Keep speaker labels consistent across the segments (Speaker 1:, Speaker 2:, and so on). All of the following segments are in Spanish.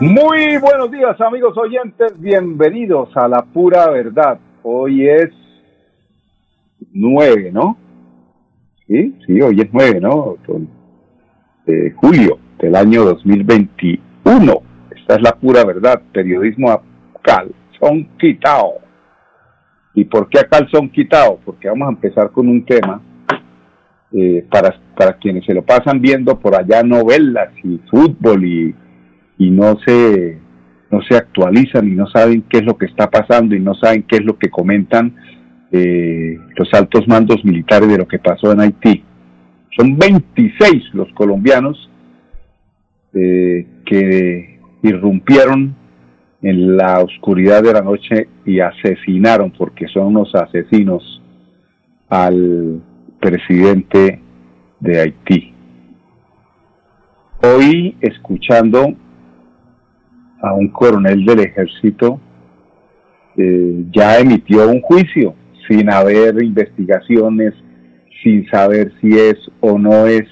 Speaker 1: Muy buenos días amigos oyentes, bienvenidos a la pura verdad. Hoy es nueve, ¿no? Sí, sí, hoy es nueve, ¿no? De julio del año 2021. Esta es la pura verdad, periodismo a calzón quitado. ¿Y por qué a calzón quitado? Porque vamos a empezar con un tema eh, para, para quienes se lo pasan viendo por allá novelas y fútbol y y no se, no se actualizan y no saben qué es lo que está pasando y no saben qué es lo que comentan eh, los altos mandos militares de lo que pasó en Haití. Son 26 los colombianos eh, que irrumpieron en la oscuridad de la noche y asesinaron, porque son unos asesinos, al presidente de Haití. Hoy, escuchando a un coronel del ejército, eh, ya emitió un juicio sin haber investigaciones, sin saber si es o no es.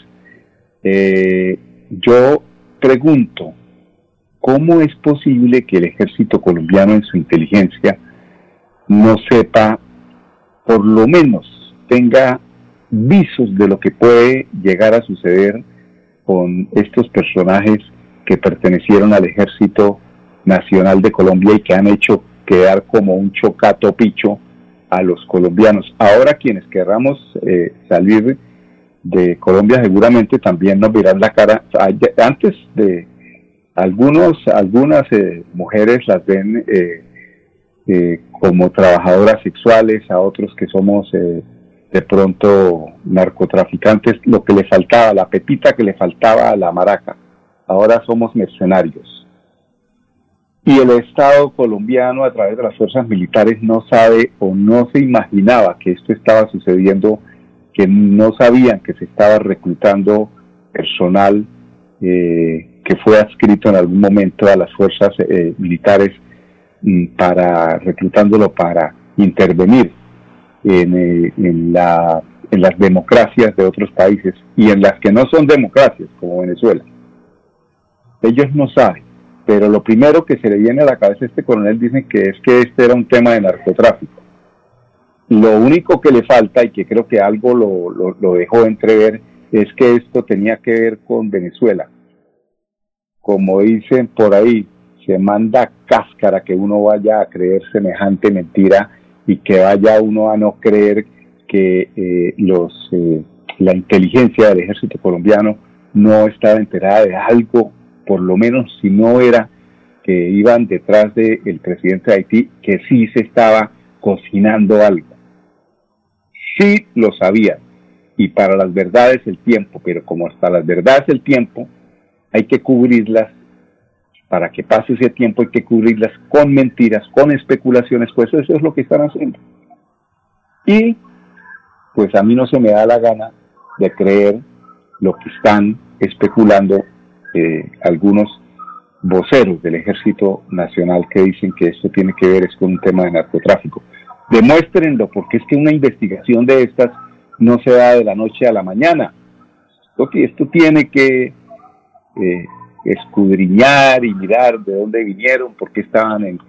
Speaker 1: Eh, yo pregunto, ¿cómo es posible que el ejército colombiano en su inteligencia no sepa, por lo menos tenga visos de lo que puede llegar a suceder con estos personajes que pertenecieron al Ejército Nacional de Colombia y que han hecho quedar como un chocato picho a los colombianos. Ahora quienes querramos eh, salir de Colombia seguramente también nos verán la cara. Antes de algunos, algunas eh, mujeres las ven eh, como trabajadoras sexuales, a otros que somos de pronto narcotraficantes, lo que le faltaba, la pepita que le faltaba a la maraca ahora somos mercenarios. Y el Estado colombiano a través de las fuerzas militares no sabe o no se imaginaba que esto estaba sucediendo, que no sabían que se estaba reclutando personal eh, que fue adscrito en algún momento a las fuerzas eh, militares mm, para reclutándolo para intervenir en, eh, en, la, en las democracias de otros países y en las que no son democracias, como Venezuela. Ellos no saben, pero lo primero que se le viene a la cabeza a este coronel dicen que es que este era un tema de narcotráfico. Lo único que le falta, y que creo que algo lo, lo, dejó entrever, es que esto tenía que ver con Venezuela. Como dicen por ahí, se manda cáscara que uno vaya a creer semejante mentira y que vaya uno a no creer que eh, los eh, la inteligencia del ejército colombiano no estaba enterada de algo por lo menos si no era que iban detrás del presidente de Haití, que sí se estaba cocinando algo. Sí lo sabían, y para las verdades el tiempo, pero como hasta las verdades el tiempo, hay que cubrirlas, para que pase ese tiempo hay que cubrirlas con mentiras, con especulaciones, pues eso es lo que están haciendo. Y pues a mí no se me da la gana de creer lo que están especulando eh, algunos voceros del Ejército Nacional que dicen que esto tiene que ver es con un tema de narcotráfico. Demuéstrenlo, porque es que una investigación de estas no se da de la noche a la mañana. Esto, esto tiene que eh, escudriñar y mirar de dónde vinieron, por qué estaban en,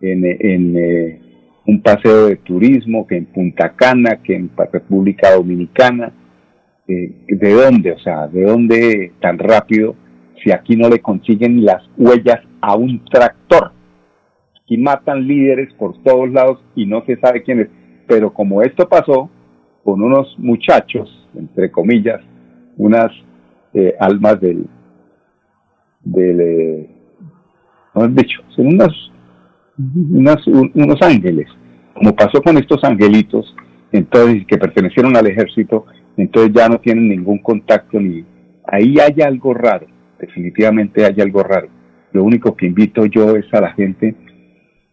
Speaker 1: en, eh, un paseo de turismo, que en Punta Cana, que en República Dominicana, de dónde, o sea, de dónde tan rápido si aquí no le consiguen las huellas a un tractor. Aquí matan líderes por todos lados y no se sabe quién es. Pero como esto pasó con unos muchachos, entre comillas, unas eh, almas del, del eh, no dicho, son unos, unos ángeles, como pasó con estos angelitos, entonces que pertenecieron al ejército, entonces ya no tienen ningún contacto ni ahí hay algo raro, definitivamente hay algo raro. Lo único que invito yo es a la gente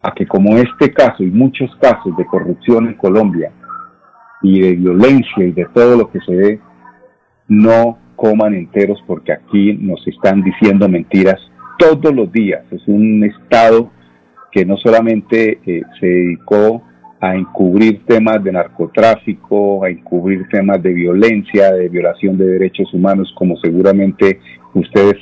Speaker 1: a que como este caso y muchos casos de corrupción en Colombia y de violencia y de todo lo que se ve, no coman enteros porque aquí nos están diciendo mentiras todos los días. Es un Estado que no solamente eh, se dedicó a encubrir temas de narcotráfico, a encubrir temas de violencia, de violación de derechos humanos, como seguramente ustedes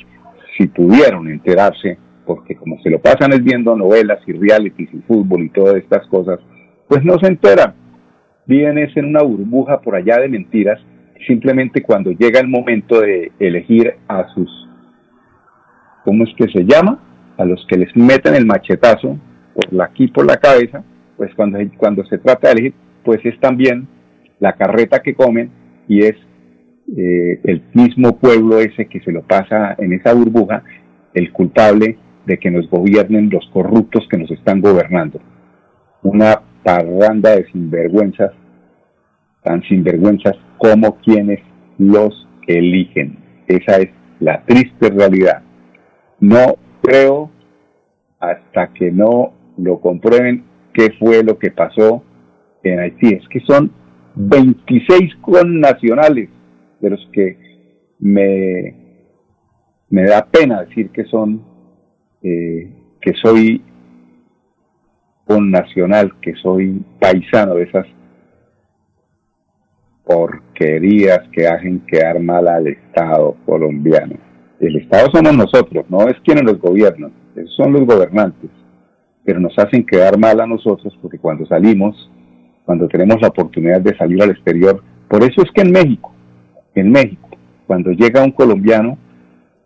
Speaker 1: si pudieron enterarse, porque como se lo pasan es viendo novelas y realities y fútbol y todas estas cosas, pues no se enteran. Viven en una burbuja por allá de mentiras, simplemente cuando llega el momento de elegir a sus, ¿cómo es que se llama? A los que les meten el machetazo por la, aquí por la cabeza, pues cuando, cuando se trata de elegir, pues es también la carreta que comen y es eh, el mismo pueblo ese que se lo pasa en esa burbuja, el culpable de que nos gobiernen los corruptos que nos están gobernando. Una parranda de sinvergüenzas, tan sinvergüenzas como quienes los eligen. Esa es la triste realidad. No creo hasta que no lo comprueben qué fue lo que pasó en Haití. Es que son 26 connacionales de los que me, me da pena decir que son, eh, que soy un nacional, que soy paisano de esas porquerías que hacen quedar mal al Estado colombiano. El Estado somos nosotros, no es quienes los gobiernan, son los gobernantes pero nos hacen quedar mal a nosotros porque cuando salimos, cuando tenemos la oportunidad de salir al exterior, por eso es que en México, en México, cuando llega un colombiano,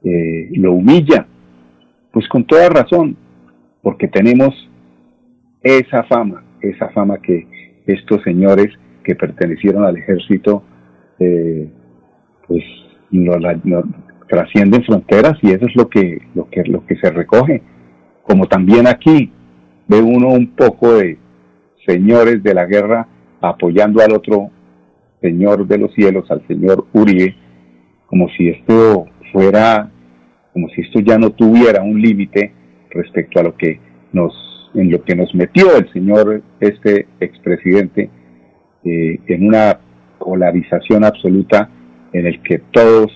Speaker 1: eh, lo humilla, pues con toda razón, porque tenemos esa fama, esa fama que estos señores que pertenecieron al ejército, eh, pues trascienden fronteras y eso es lo que, lo que, lo que se recoge. Como también aquí, ve uno un poco de señores de la guerra apoyando al otro señor de los cielos, al señor Uribe, como si esto fuera, como si esto ya no tuviera un límite respecto a lo que nos, en lo que nos metió el señor, este expresidente, eh, en una polarización absoluta en el que todos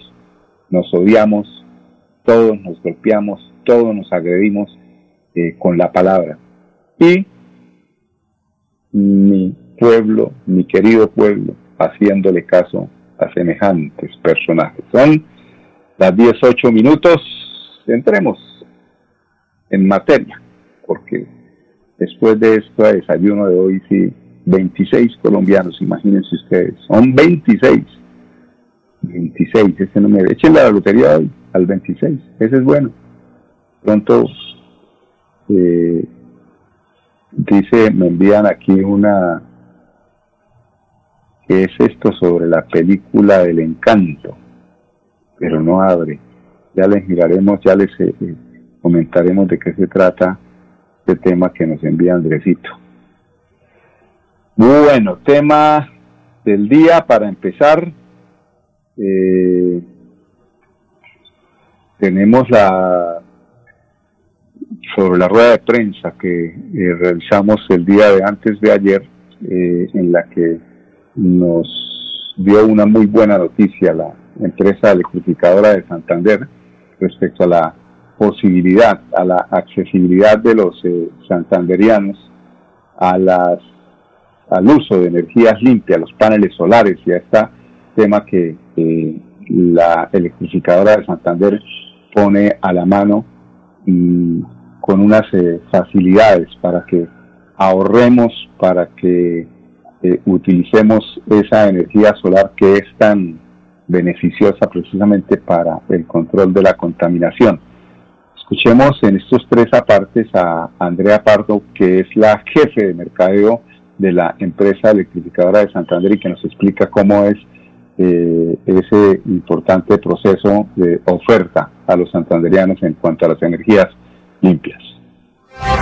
Speaker 1: nos odiamos, todos nos golpeamos, todos nos agredimos eh, con la palabra y mi pueblo, mi querido pueblo, haciéndole caso a semejantes personajes. Son las 18 minutos, entremos en materia, porque después de este desayuno de hoy, sí, 26 colombianos, imagínense ustedes, son 26. 26, ese no me echen la lotería hoy al 26, ese es bueno. Pronto eh, Dice, me envían aquí una, ¿qué es esto sobre la película del encanto? Pero no abre. Ya les miraremos, ya les eh, eh, comentaremos de qué se trata este tema que nos envía Andresito. Bueno, tema del día para empezar. Eh, tenemos la sobre la rueda de prensa que eh, realizamos el día de antes de ayer, eh, en la que nos dio una muy buena noticia la empresa electrificadora de Santander respecto a la posibilidad, a la accesibilidad de los eh, santanderianos a las, al uso de energías limpias, los paneles solares y a este tema que la electrificadora de Santander pone a la mano con unas eh, facilidades para que ahorremos, para que eh, utilicemos esa energía solar que es tan beneficiosa precisamente para el control de la contaminación. Escuchemos en estos tres apartes a Andrea Pardo, que es la jefe de mercadeo de la empresa electrificadora de Santander y que nos explica cómo es eh, ese importante proceso de oferta a los santanderianos en cuanto a las energías limpias.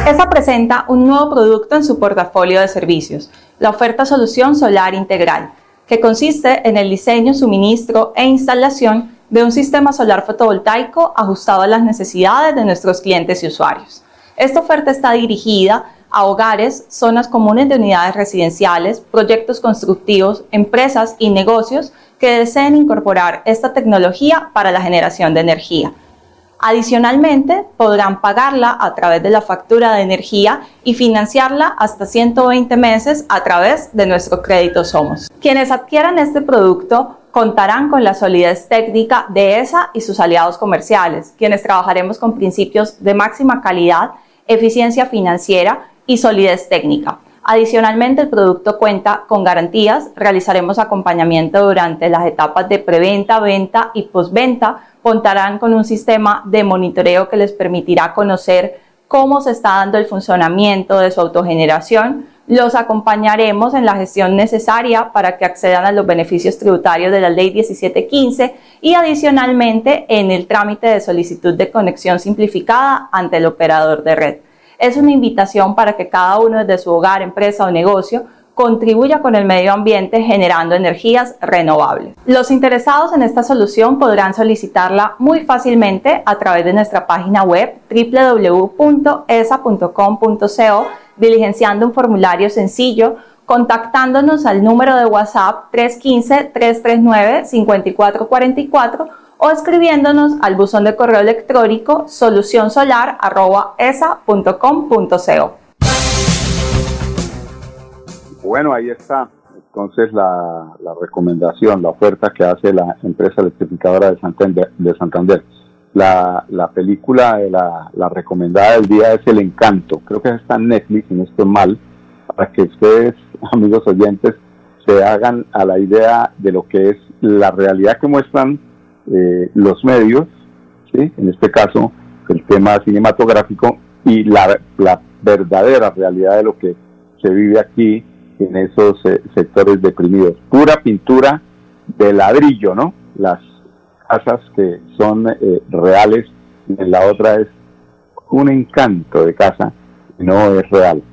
Speaker 2: ESA presenta un nuevo producto en su portafolio de servicios, la oferta Solución Solar Integral, que consiste en el diseño, suministro e instalación de un sistema solar fotovoltaico ajustado a las necesidades de nuestros clientes y usuarios. Esta oferta está dirigida a hogares, zonas comunes de unidades residenciales, proyectos constructivos, empresas y negocios que deseen incorporar esta tecnología para la generación de energía. Adicionalmente, podrán pagarla a través de la factura de energía y financiarla hasta 120 meses a través de nuestro crédito Somos. Quienes adquieran este producto contarán con la solidez técnica de ESA y sus aliados comerciales, quienes trabajaremos con principios de máxima calidad, eficiencia financiera y solidez técnica. Adicionalmente, el producto cuenta con garantías, realizaremos acompañamiento durante las etapas de preventa, venta y postventa contarán con un sistema de monitoreo que les permitirá conocer cómo se está dando el funcionamiento de su autogeneración. Los acompañaremos en la gestión necesaria para que accedan a los beneficios tributarios de la Ley 1715 y adicionalmente en el trámite de solicitud de conexión simplificada ante el operador de red. Es una invitación para que cada uno desde su hogar, empresa o negocio contribuya con el medio ambiente generando energías renovables. Los interesados en esta solución podrán solicitarla muy fácilmente a través de nuestra página web www.esa.com.co diligenciando un formulario sencillo contactándonos al número de WhatsApp 315-339-5444 o escribiéndonos al buzón de correo electrónico solucionsolar.esa.com.co.
Speaker 1: Bueno, ahí está. Entonces la, recomendación, la oferta que hace la empresa electrificadora de Santander. De Santander. La, película de la, recomendada del día es El Encanto. Creo que está en Netflix, no estoy mal, para que ustedes, amigos oyentes, se hagan a la idea de lo que es la realidad que muestran eh, los medios, en este caso el tema cinematográfico, y la, la verdadera realidad de lo que se vive aquí en esos eh, sectores deprimidos. Pura pintura de ladrillo, ¿no? Las casas que son eh, reales, y la otra es un encanto de casa no es real.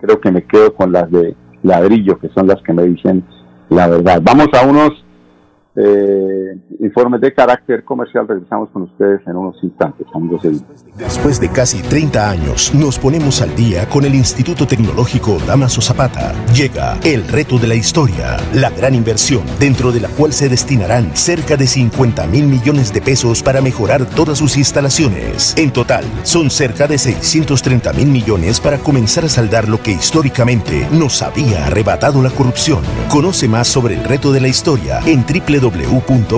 Speaker 1: Creo que me quedo con las de ladrillo, que son las que me dicen la verdad. Vamos a unos eh, informes de carácter comercial. Regresamos con ustedes en unos instantes, amigos.
Speaker 3: Después de casi 30 años, nos ponemos al día con el Instituto Tecnológico Damaso Zapata. Llega el reto de la historia, la gran inversión dentro de la cual se destinarán cerca de 50 mil millones de pesos para mejorar todas sus instalaciones. En total, son cerca de 630 mil millones para comenzar a saldar lo que históricamente nos había arrebatado la corrupción. Conoce más sobre el reto de la historia en www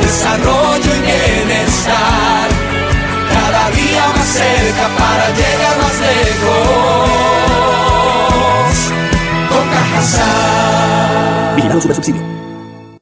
Speaker 4: desarrollo y bienestar. Cada día más cerca para llegar más lejos. Con.
Speaker 5: Vigilado subsidio.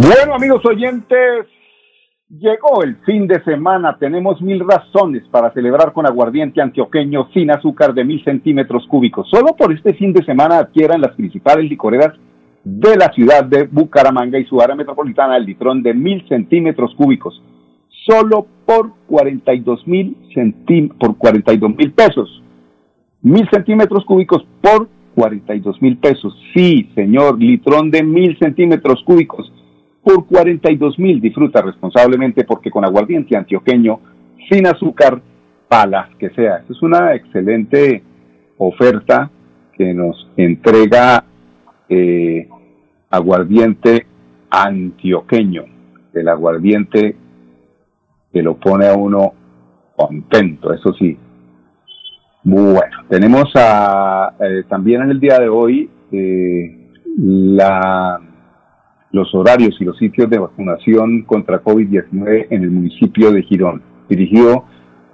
Speaker 1: Bueno, amigos oyentes, llegó el fin de semana. Tenemos mil razones para celebrar con aguardiente antioqueño sin azúcar de mil centímetros cúbicos. Solo por este fin de semana adquieran las principales licoreras de la ciudad de Bucaramanga y su área metropolitana el litrón de mil centímetros cúbicos. Solo por 42 mil por 42 mil pesos. Mil centímetros cúbicos por 42 mil pesos. Sí, señor, litrón de mil centímetros cúbicos por 42 mil. Disfruta responsablemente porque con aguardiente antioqueño, sin azúcar, palas que sea. Es una excelente oferta que nos entrega eh, aguardiente antioqueño, el aguardiente que lo pone a uno contento, eso sí. Bueno, tenemos a, eh, también en el día de hoy eh, la los horarios y los sitios de vacunación contra COVID-19 en el municipio de Girón, dirigido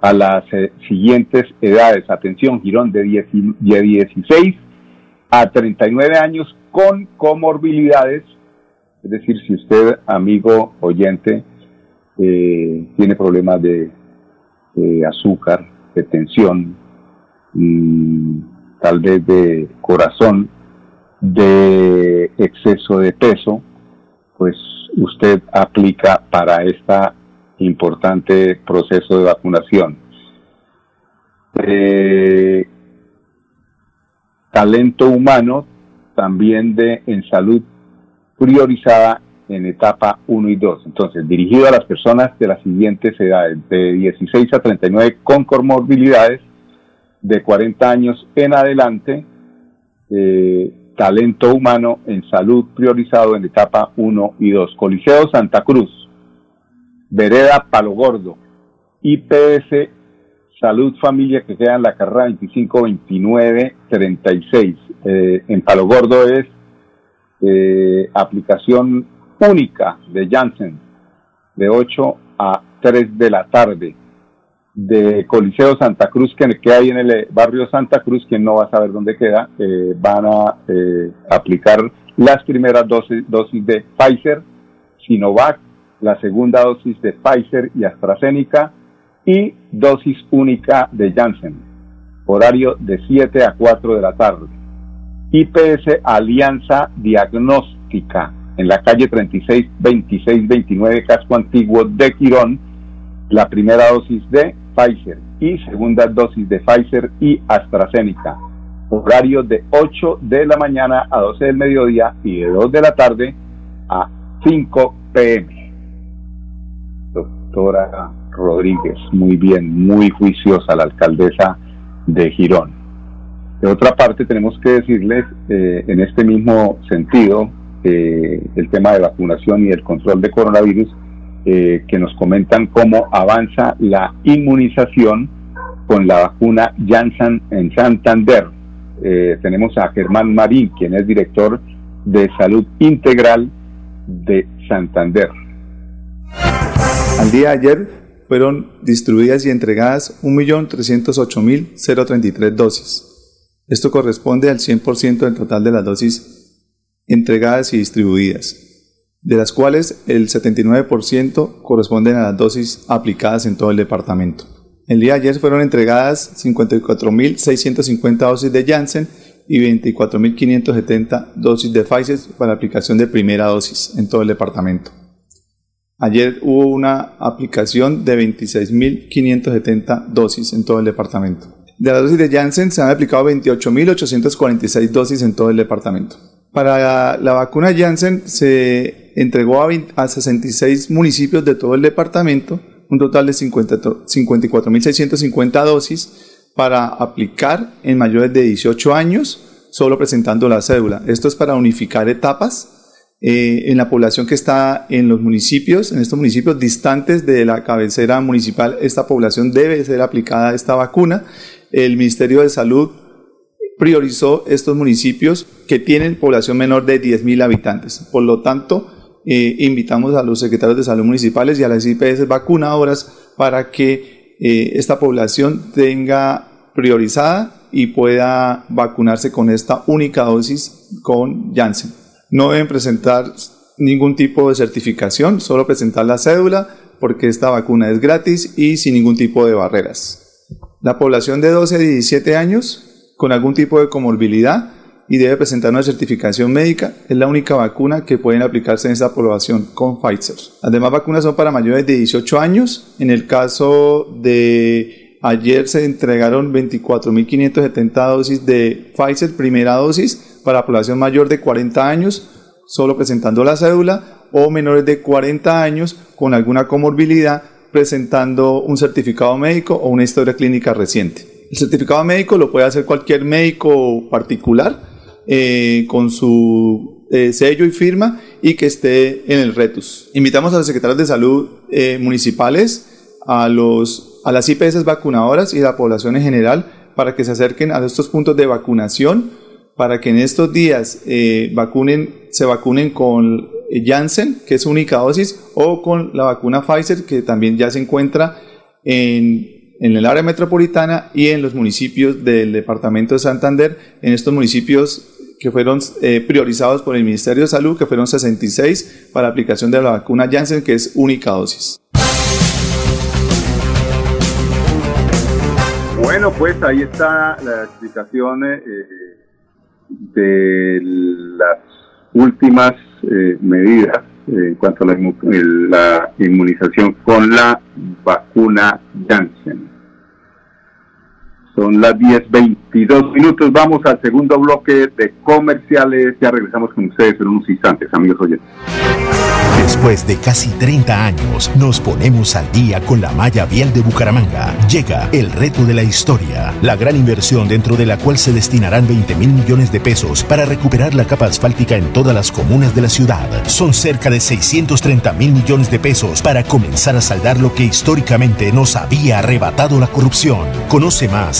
Speaker 1: a las eh, siguientes edades. Atención, Girón de, 16 a 39 años con comorbilidades, es decir, si usted, amigo oyente, eh, tiene problemas de, azúcar, de tensión, mm, tal vez de corazón, de exceso de peso, pues usted aplica para este importante proceso de vacunación. Eh, talento humano también de en salud priorizada en etapa 1 y 2. Entonces, dirigido a las personas de las siguientes edades, de 16 a 39 con comorbilidades, de 40 años en adelante, eh, talento humano en salud priorizado en etapa 1 y 2. Coliseo Santa Cruz, Vereda Palo Gordo, IPS Salud Familia que queda en la carrera 252936. Eh, en Palo Gordo es eh, aplicación única de Janssen de 8 a 3 de la tarde de Coliseo Santa Cruz, que queda ahí en el eh, barrio Santa Cruz, quien no va a saber dónde queda, eh, van a eh, aplicar las primeras dosis, dosis de Pfizer, Sinovac, la segunda dosis de Pfizer y AstraZeneca y dosis única de Janssen, horario de 7 a 4 de la tarde. IPS Alianza Diagnóstica en la calle 36 26 29 Casco Antiguo de Quirón, la primera dosis de Pfizer y segunda dosis de Pfizer y AstraZeneca. Horario de 8 de la mañana a 12 del mediodía y de 2 de la tarde a 5 pm. Doctora Rodríguez, muy bien, muy juiciosa la alcaldesa de Girón. De otra parte, tenemos que decirles eh, en este mismo sentido eh, el tema de vacunación y el control de coronavirus eh, que nos comentan cómo avanza la inmunización con la vacuna Janssen en Santander. Eh, tenemos a Germán Marín, quien es director de Salud Integral de Santander.
Speaker 6: Al día de ayer fueron distribuidas y entregadas 1.308.033 dosis. Esto corresponde al 100% del total de las dosis entregadas y distribuidas de las cuales el 79% corresponden a las dosis aplicadas en todo el departamento. El día de ayer fueron entregadas 54.650 dosis de Janssen y 24.570 dosis de Pfizer para aplicación de primera dosis en todo el departamento. Ayer hubo una aplicación de 26.570 dosis en todo el departamento. de la dosis de Janssen se han aplicado 28.846 dosis en todo el departamento. Para la, vacuna Janssen se entregó a, a 66 municipios de todo el departamento un total de 54.650 dosis para aplicar en mayores de 18 años, solo presentando la cédula. Esto es para unificar etapas eh, en la población que está en los municipios, en estos municipios distantes de la cabecera municipal. Esta población debe ser aplicada esta vacuna. El Ministerio de Salud priorizó estos municipios que tienen población menor de 10.000 habitantes. Por lo tanto, invitamos a los secretarios de salud municipales y a las IPS vacunadoras para que eh, esta población tenga priorizada y pueda vacunarse con esta única dosis con Janssen. No deben presentar ningún tipo de certificación, solo presentar la cédula porque esta vacuna es gratis y sin ningún tipo de barreras. La población de 12 a 17 años con algún tipo de comorbilidad y debe presentar una certificación médica. Es la única vacuna que pueden aplicarse en esa población con Pfizer. Las demás vacunas son para mayores de 18 años. En el caso de ayer se entregaron 24.570 dosis de Pfizer, primera dosis, para la población mayor de 40 años, solo presentando la cédula, o menores de 40 años con alguna comorbilidad presentando un certificado médico o una historia clínica reciente. El certificado médico lo puede hacer cualquier médico particular eh, con su eh, sello y firma y que esté en el RETUS. Invitamos a los secretarios de salud eh, municipales, a, los, a las IPS vacunadoras y a la población en general para que se acerquen a estos puntos de vacunación, para que en estos días vacunen, se vacunen con Janssen, que es única dosis, o con la vacuna Pfizer, que también ya se encuentra en, en el área metropolitana y en los municipios del departamento de Santander. En estos municipios que fueron eh, priorizados por el Ministerio de Salud, que fueron 66 para aplicación de la vacuna Janssen, que es única dosis.
Speaker 1: Bueno, pues ahí está la explicación eh, de las últimas eh, medidas en cuanto a la inmunización con la vacuna Janssen. Son las 10.22 minutos. Vamos al segundo bloque de comerciales. Ya regresamos con ustedes en unos instantes, amigos oyentes.
Speaker 3: Después de casi 30 años, nos ponemos al día con la malla vial de Bucaramanga. Llega el reto de la historia, la gran inversión dentro de la cual se destinarán 20 mil millones de pesos para recuperar la capa asfáltica en todas las comunas de la ciudad. Son cerca de 630 mil millones de pesos para comenzar a saldar lo que históricamente nos había arrebatado la corrupción. Conoce más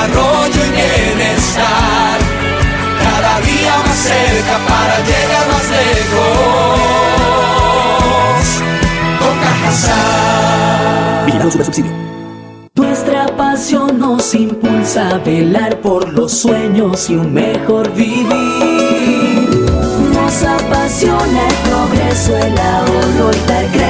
Speaker 4: desarrollo y bienestar. Cada día más cerca para llegar más lejos. Con Cajasal.
Speaker 7: Vigilado su subsidio.
Speaker 4: Nuestra pasión nos impulsa a velar por los sueños y un mejor vivir. Nos apasiona el progreso, el ahorro y dar crédito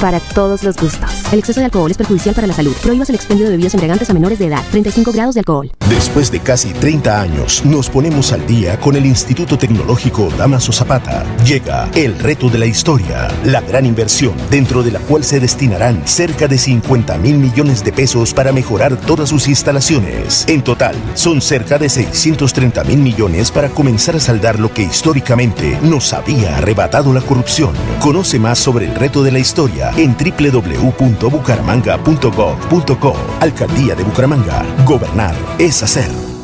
Speaker 8: para todos los gustos. El exceso de alcohol es perjudicial para la salud. Prohíbas el expendio de bebidas embriagantes a menores de edad. 35 grados de alcohol.
Speaker 3: Después de casi 30 años, nos ponemos al día con el Instituto Tecnológico Damaso Zapata. Llega el reto de la historia, la gran inversión dentro de la cual se destinarán cerca de 50 mil millones de pesos para mejorar todas sus instalaciones. En total, son cerca de 630 mil millones para comenzar a saldar lo que históricamente nos había arrebatado la corrupción. Conoce más sobre el reto de la historia en www.bucaramanga.gov.co. Alcaldía de Bucaramanga. Gobernar es hacer.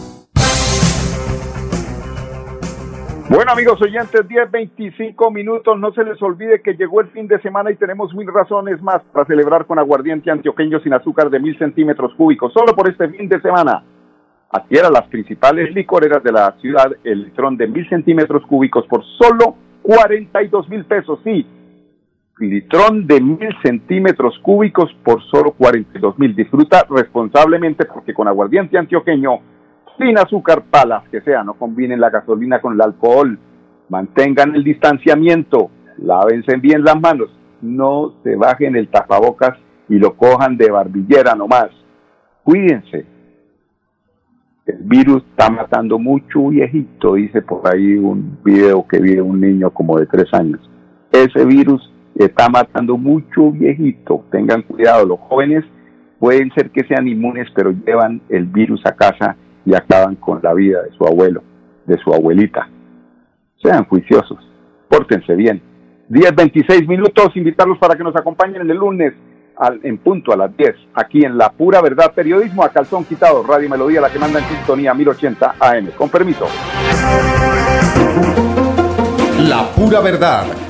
Speaker 1: Bueno amigos oyentes, 10, 25 minutos, no se les olvide que llegó el fin de semana y tenemos mil razones más para celebrar con aguardiente antioqueño sin azúcar de mil centímetros cúbicos, solo por este fin de semana. Adquiera las principales licoreras de la ciudad el litrón de mil centímetros cúbicos por solo 42 mil pesos, sí, litrón de mil centímetros cúbicos por solo 42 mil. Disfruta responsablemente porque con aguardiente antioqueño, sin azúcar palas que sea, no combinen la gasolina con el alcohol, mantengan el distanciamiento, lávense bien las manos, no se bajen el tapabocas y lo cojan de barbillera nomás. Cuídense. El virus está matando mucho viejito, dice por ahí un video que vi de un niño como de tres años. Ese virus está matando mucho viejito. Tengan cuidado, los jóvenes pueden ser que sean inmunes, pero llevan el virus a casa y acaban con la vida de su abuelo, de su abuelita. Sean juiciosos, pórtense bien. 10, 26 minutos, invitarlos para que nos acompañen el lunes al, en punto a las 10, aquí en La Pura Verdad Periodismo, a calzón quitado, Radio Melodía, la que manda en sintonía 1080 AM. Con permiso.
Speaker 9: La Pura Verdad